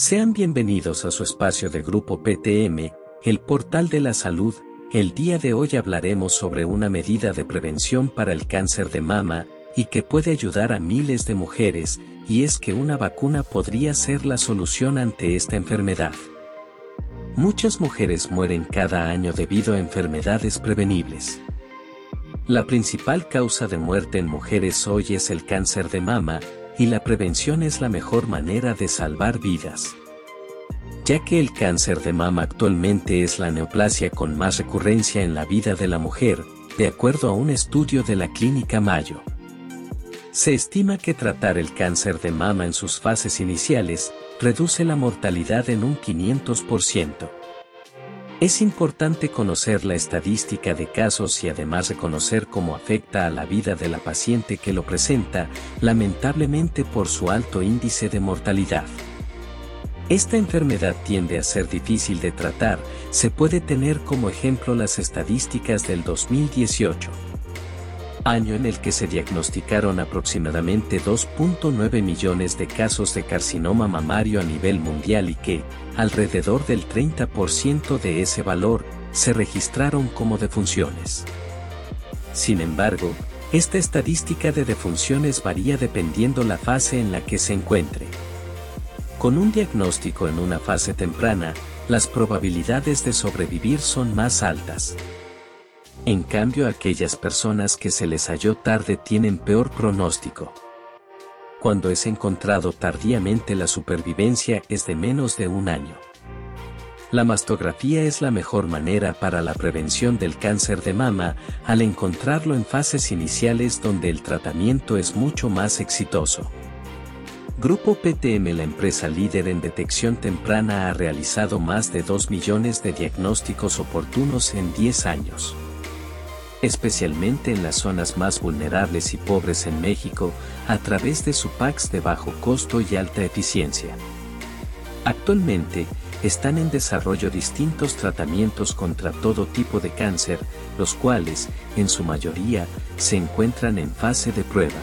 Sean bienvenidos a su espacio de Grupo PTM, el portal de la salud. El día de hoy hablaremos sobre una medida de prevención para el cáncer de mama y que puede ayudar a miles de mujeres, y es que una vacuna podría ser la solución ante esta enfermedad. Muchas mujeres mueren cada año debido a enfermedades prevenibles. La principal causa de muerte en mujeres hoy es el cáncer de mama, y la prevención es la mejor manera de salvar vidas. Ya que el cáncer de mama actualmente es la neoplasia con más recurrencia en la vida de la mujer, de acuerdo a un estudio de la Clínica Mayo. Se estima que tratar el cáncer de mama en sus fases iniciales reduce la mortalidad en un 500%. Es importante conocer la estadística de casos y además reconocer cómo afecta a la vida de la paciente que lo presenta, lamentablemente por su alto índice de mortalidad. Esta enfermedad tiende a ser difícil de tratar, se puede tener como ejemplo las estadísticas del 2018 año en el que se diagnosticaron aproximadamente 2.9 millones de casos de carcinoma mamario a nivel mundial y que, alrededor del 30% de ese valor, se registraron como defunciones. Sin embargo, esta estadística de defunciones varía dependiendo la fase en la que se encuentre. Con un diagnóstico en una fase temprana, las probabilidades de sobrevivir son más altas. En cambio aquellas personas que se les halló tarde tienen peor pronóstico. Cuando es encontrado tardíamente la supervivencia es de menos de un año. La mastografía es la mejor manera para la prevención del cáncer de mama al encontrarlo en fases iniciales donde el tratamiento es mucho más exitoso. Grupo PTM, la empresa líder en detección temprana, ha realizado más de 2 millones de diagnósticos oportunos en 10 años especialmente en las zonas más vulnerables y pobres en México, a través de su PACs de bajo costo y alta eficiencia. Actualmente, están en desarrollo distintos tratamientos contra todo tipo de cáncer, los cuales, en su mayoría, se encuentran en fase de prueba.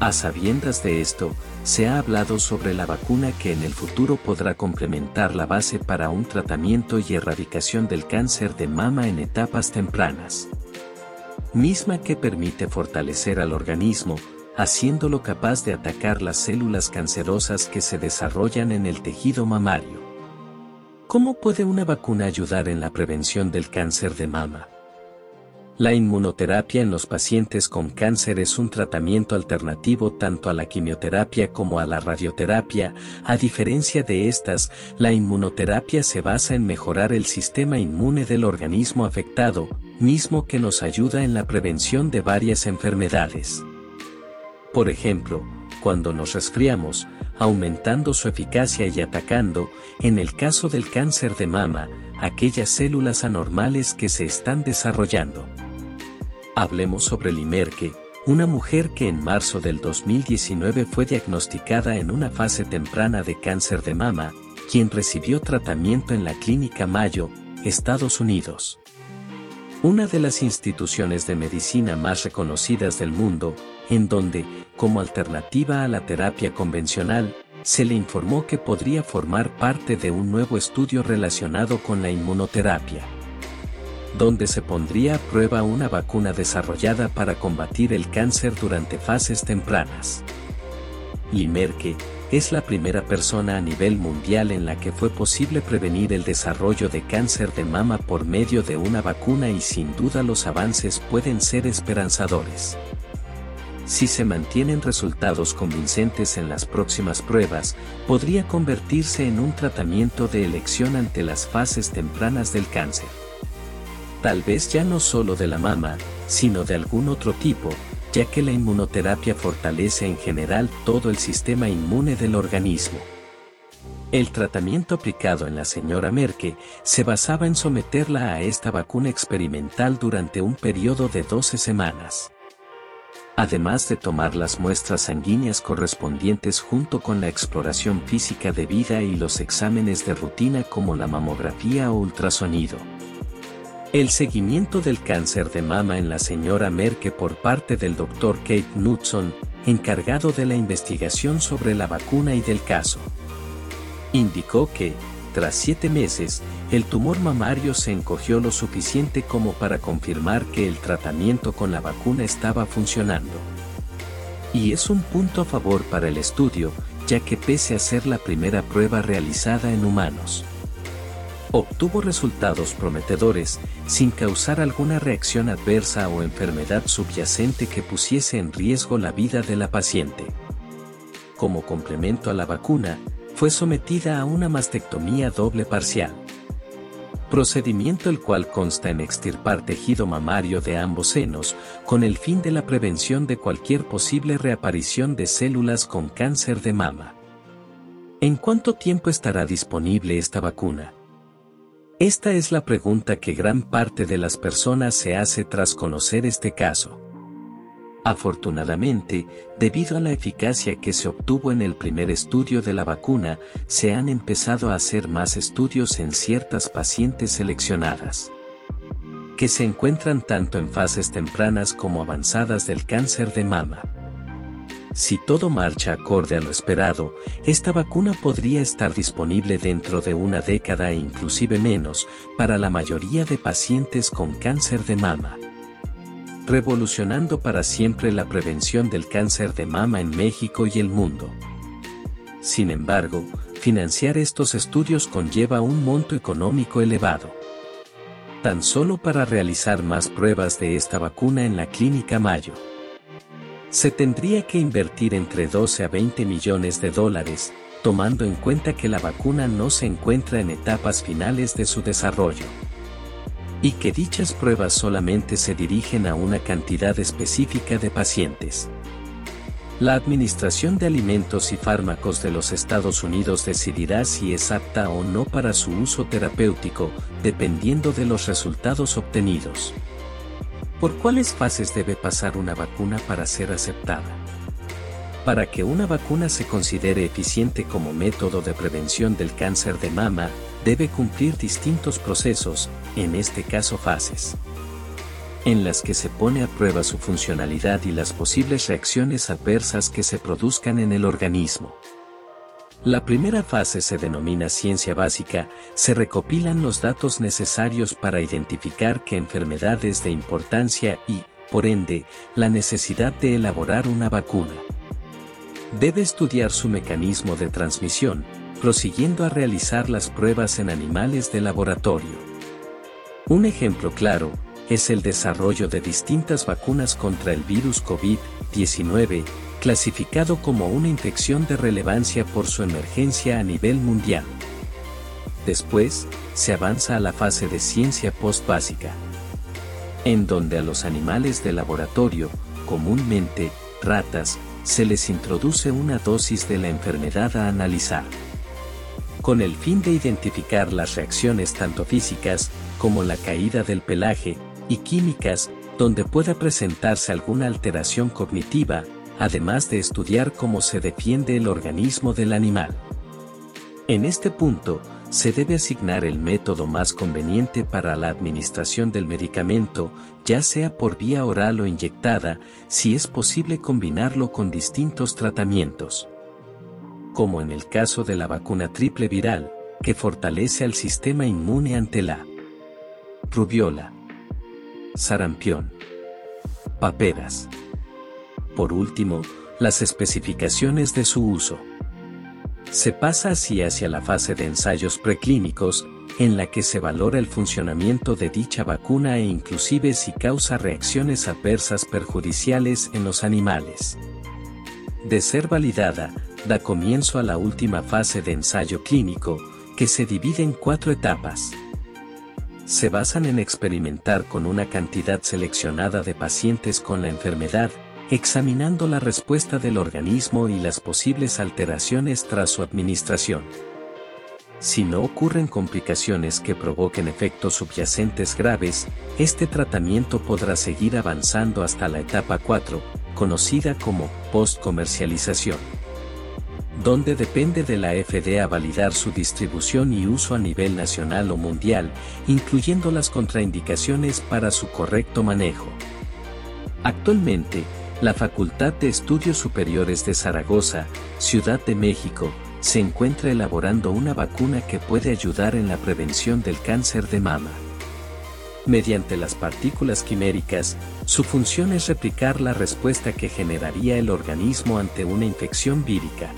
A sabiendas de esto, se ha hablado sobre la vacuna que en el futuro podrá complementar la base para un tratamiento y erradicación del cáncer de mama en etapas tempranas misma que permite fortalecer al organismo, haciéndolo capaz de atacar las células cancerosas que se desarrollan en el tejido mamario. ¿Cómo puede una vacuna ayudar en la prevención del cáncer de mama? La inmunoterapia en los pacientes con cáncer es un tratamiento alternativo tanto a la quimioterapia como a la radioterapia. A diferencia de estas, la inmunoterapia se basa en mejorar el sistema inmune del organismo afectado, mismo que nos ayuda en la prevención de varias enfermedades. Por ejemplo, cuando nos resfriamos, aumentando su eficacia y atacando, en el caso del cáncer de mama, aquellas células anormales que se están desarrollando. Hablemos sobre Limerke, una mujer que en marzo del 2019 fue diagnosticada en una fase temprana de cáncer de mama, quien recibió tratamiento en la Clínica Mayo, Estados Unidos. Una de las instituciones de medicina más reconocidas del mundo, en donde, como alternativa a la terapia convencional, se le informó que podría formar parte de un nuevo estudio relacionado con la inmunoterapia donde se pondría a prueba una vacuna desarrollada para combatir el cáncer durante fases tempranas. Limerke es la primera persona a nivel mundial en la que fue posible prevenir el desarrollo de cáncer de mama por medio de una vacuna y sin duda los avances pueden ser esperanzadores. Si se mantienen resultados convincentes en las próximas pruebas, podría convertirse en un tratamiento de elección ante las fases tempranas del cáncer tal vez ya no solo de la mama, sino de algún otro tipo, ya que la inmunoterapia fortalece en general todo el sistema inmune del organismo. El tratamiento aplicado en la señora Merke se basaba en someterla a esta vacuna experimental durante un periodo de 12 semanas. Además de tomar las muestras sanguíneas correspondientes junto con la exploración física de vida y los exámenes de rutina como la mamografía o ultrasonido. El seguimiento del cáncer de mama en la señora Merke por parte del Dr. Kate Knudson, encargado de la investigación sobre la vacuna y del caso. Indicó que, tras siete meses, el tumor mamario se encogió lo suficiente como para confirmar que el tratamiento con la vacuna estaba funcionando. Y es un punto a favor para el estudio, ya que pese a ser la primera prueba realizada en humanos, obtuvo resultados prometedores, sin causar alguna reacción adversa o enfermedad subyacente que pusiese en riesgo la vida de la paciente. Como complemento a la vacuna, fue sometida a una mastectomía doble parcial. Procedimiento el cual consta en extirpar tejido mamario de ambos senos, con el fin de la prevención de cualquier posible reaparición de células con cáncer de mama. ¿En cuánto tiempo estará disponible esta vacuna? Esta es la pregunta que gran parte de las personas se hace tras conocer este caso. Afortunadamente, debido a la eficacia que se obtuvo en el primer estudio de la vacuna, se han empezado a hacer más estudios en ciertas pacientes seleccionadas que se encuentran tanto en fases tempranas como avanzadas del cáncer de mama. Si todo marcha acorde a lo esperado, esta vacuna podría estar disponible dentro de una década e inclusive menos, para la mayoría de pacientes con cáncer de mama. Revolucionando para siempre la prevención del cáncer de mama en México y el mundo. Sin embargo, financiar estos estudios conlleva un monto económico elevado. Tan solo para realizar más pruebas de esta vacuna en la Clínica Mayo se tendría que invertir entre 12 a 20 millones de dólares, tomando en cuenta que la vacuna no se encuentra en etapas finales de su desarrollo. Y que dichas pruebas solamente se dirigen a una cantidad específica de pacientes. La Administración de Alimentos y Fármacos de los Estados Unidos decidirá si es apta o no para su uso terapéutico, dependiendo de los resultados obtenidos. ¿Por cuáles fases debe pasar una vacuna para ser aceptada? Para que una vacuna se considere eficiente como método de prevención del cáncer de mama, debe cumplir distintos procesos, en este caso fases, en las que se pone a prueba su funcionalidad y las posibles reacciones adversas que se produzcan en el organismo. La primera fase se denomina ciencia básica, se recopilan los datos necesarios para identificar qué enfermedades de importancia y, por ende, la necesidad de elaborar una vacuna. Debe estudiar su mecanismo de transmisión, prosiguiendo a realizar las pruebas en animales de laboratorio. Un ejemplo claro, es el desarrollo de distintas vacunas contra el virus COVID-19, clasificado como una infección de relevancia por su emergencia a nivel mundial. Después, se avanza a la fase de ciencia post-básica, en donde a los animales de laboratorio, comúnmente, ratas, se les introduce una dosis de la enfermedad a analizar. Con el fin de identificar las reacciones tanto físicas, como la caída del pelaje, y químicas, donde pueda presentarse alguna alteración cognitiva, además de estudiar cómo se defiende el organismo del animal. En este punto, se debe asignar el método más conveniente para la administración del medicamento, ya sea por vía oral o inyectada, si es posible combinarlo con distintos tratamientos. Como en el caso de la vacuna triple viral, que fortalece al sistema inmune ante la rubiola, sarampión, paperas. Por último, las especificaciones de su uso. Se pasa así hacia la fase de ensayos preclínicos, en la que se valora el funcionamiento de dicha vacuna e inclusive si causa reacciones adversas perjudiciales en los animales. De ser validada, da comienzo a la última fase de ensayo clínico, que se divide en cuatro etapas. Se basan en experimentar con una cantidad seleccionada de pacientes con la enfermedad, examinando la respuesta del organismo y las posibles alteraciones tras su administración. Si no ocurren complicaciones que provoquen efectos subyacentes graves, este tratamiento podrá seguir avanzando hasta la etapa 4, conocida como post-comercialización, donde depende de la FDA validar su distribución y uso a nivel nacional o mundial, incluyendo las contraindicaciones para su correcto manejo. Actualmente, la Facultad de Estudios Superiores de Zaragoza, Ciudad de México, se encuentra elaborando una vacuna que puede ayudar en la prevención del cáncer de mama. Mediante las partículas quiméricas, su función es replicar la respuesta que generaría el organismo ante una infección vírica.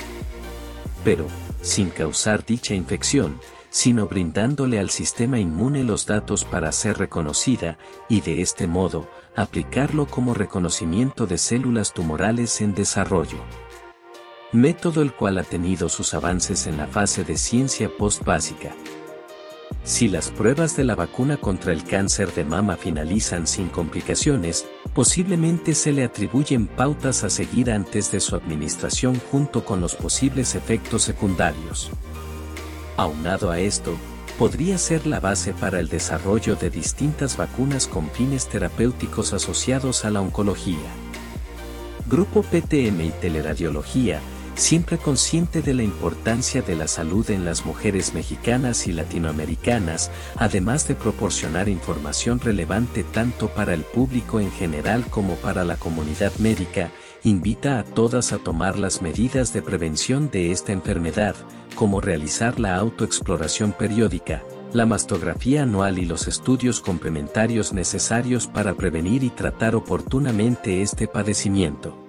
Pero, sin causar dicha infección, sino brindándole al sistema inmune los datos para ser reconocida, y de este modo, aplicarlo como reconocimiento de células tumorales en desarrollo. Método el cual ha tenido sus avances en la fase de ciencia post-básica. Si las pruebas de la vacuna contra el cáncer de mama finalizan sin complicaciones, posiblemente se le atribuyen pautas a seguir antes de su administración junto con los posibles efectos secundarios. Aunado a esto, podría ser la base para el desarrollo de distintas vacunas con fines terapéuticos asociados a la oncología. Grupo PTM y Teleradiología siempre consciente de la importancia de la salud en las mujeres mexicanas y latinoamericanas, además de proporcionar información relevante tanto para el público en general como para la comunidad médica, invita a todas a tomar las medidas de prevención de esta enfermedad, como realizar la autoexploración periódica, la mastografía anual y los estudios complementarios necesarios para prevenir y tratar oportunamente este padecimiento.